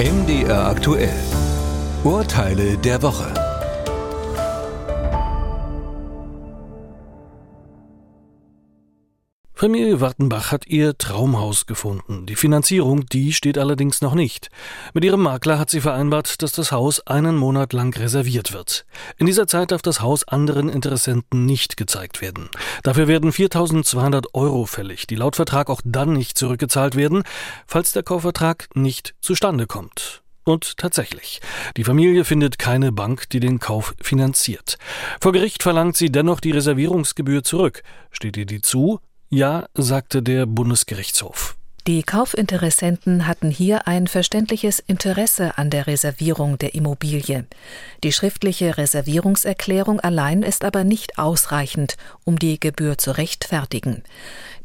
MDR aktuell. Urteile der Woche. Familie Wartenbach hat ihr Traumhaus gefunden. Die Finanzierung, die steht allerdings noch nicht. Mit ihrem Makler hat sie vereinbart, dass das Haus einen Monat lang reserviert wird. In dieser Zeit darf das Haus anderen Interessenten nicht gezeigt werden. Dafür werden 4200 Euro fällig, die laut Vertrag auch dann nicht zurückgezahlt werden, falls der Kaufvertrag nicht zustande kommt. Und tatsächlich, die Familie findet keine Bank, die den Kauf finanziert. Vor Gericht verlangt sie dennoch die Reservierungsgebühr zurück. Steht ihr die zu, ja, sagte der Bundesgerichtshof. Die Kaufinteressenten hatten hier ein verständliches Interesse an der Reservierung der Immobilie. Die schriftliche Reservierungserklärung allein ist aber nicht ausreichend, um die Gebühr zu rechtfertigen.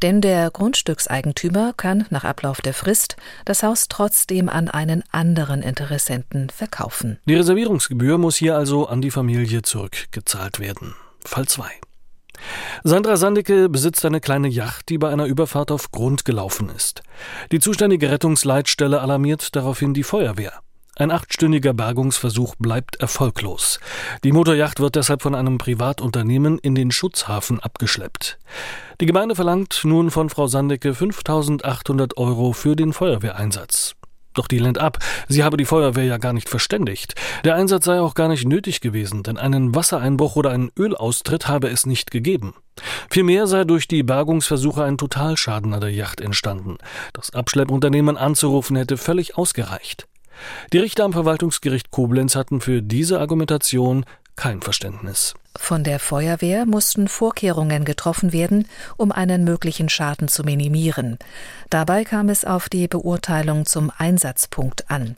Denn der Grundstückseigentümer kann nach Ablauf der Frist das Haus trotzdem an einen anderen Interessenten verkaufen. Die Reservierungsgebühr muss hier also an die Familie zurückgezahlt werden. Fall 2. Sandra Sandecke besitzt eine kleine Yacht, die bei einer Überfahrt auf Grund gelaufen ist. Die zuständige Rettungsleitstelle alarmiert daraufhin die Feuerwehr. Ein achtstündiger Bergungsversuch bleibt erfolglos. Die Motorjacht wird deshalb von einem Privatunternehmen in den Schutzhafen abgeschleppt. Die Gemeinde verlangt nun von Frau Sandecke 5800 Euro für den Feuerwehreinsatz. Doch die lehnt ab. Sie habe die Feuerwehr ja gar nicht verständigt. Der Einsatz sei auch gar nicht nötig gewesen, denn einen Wassereinbruch oder einen Ölaustritt habe es nicht gegeben. Vielmehr sei durch die Bergungsversuche ein Totalschaden an der Yacht entstanden. Das Abschleppunternehmen anzurufen hätte völlig ausgereicht. Die Richter am Verwaltungsgericht Koblenz hatten für diese Argumentation kein Verständnis. Von der Feuerwehr mussten Vorkehrungen getroffen werden, um einen möglichen Schaden zu minimieren. Dabei kam es auf die Beurteilung zum Einsatzpunkt an.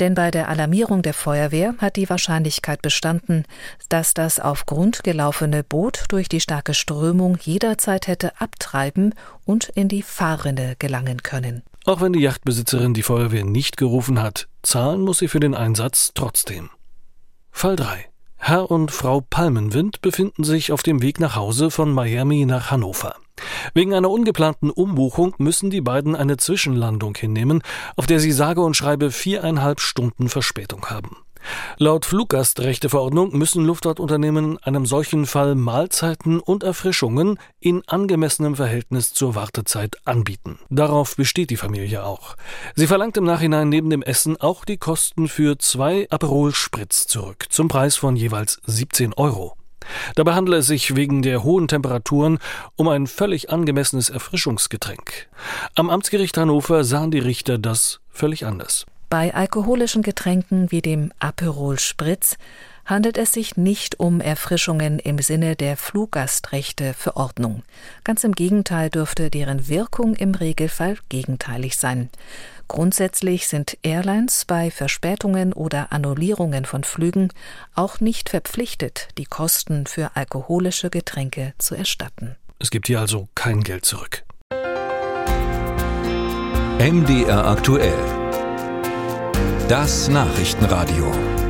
Denn bei der Alarmierung der Feuerwehr hat die Wahrscheinlichkeit bestanden, dass das auf Grund gelaufene Boot durch die starke Strömung jederzeit hätte abtreiben und in die Fahrrinne gelangen können. Auch wenn die Yachtbesitzerin die Feuerwehr nicht gerufen hat, zahlen muss sie für den Einsatz trotzdem. Fall 3. Herr und Frau Palmenwind befinden sich auf dem Weg nach Hause von Miami nach Hannover. Wegen einer ungeplanten Umbuchung müssen die beiden eine Zwischenlandung hinnehmen, auf der sie sage und schreibe viereinhalb Stunden Verspätung haben. Laut Fluggastrechteverordnung müssen Luftfahrtunternehmen einem solchen Fall Mahlzeiten und Erfrischungen in angemessenem Verhältnis zur Wartezeit anbieten. Darauf besteht die Familie auch. Sie verlangt im Nachhinein neben dem Essen auch die Kosten für zwei Aperol Spritz zurück, zum Preis von jeweils 17 Euro. Dabei handele es sich wegen der hohen Temperaturen um ein völlig angemessenes Erfrischungsgetränk. Am Amtsgericht Hannover sahen die Richter das völlig anders. Bei alkoholischen Getränken wie dem Aperol Spritz handelt es sich nicht um Erfrischungen im Sinne der Fluggastrechteverordnung. Ganz im Gegenteil dürfte deren Wirkung im Regelfall gegenteilig sein. Grundsätzlich sind Airlines bei Verspätungen oder Annullierungen von Flügen auch nicht verpflichtet, die Kosten für alkoholische Getränke zu erstatten. Es gibt hier also kein Geld zurück. MDR aktuell das Nachrichtenradio.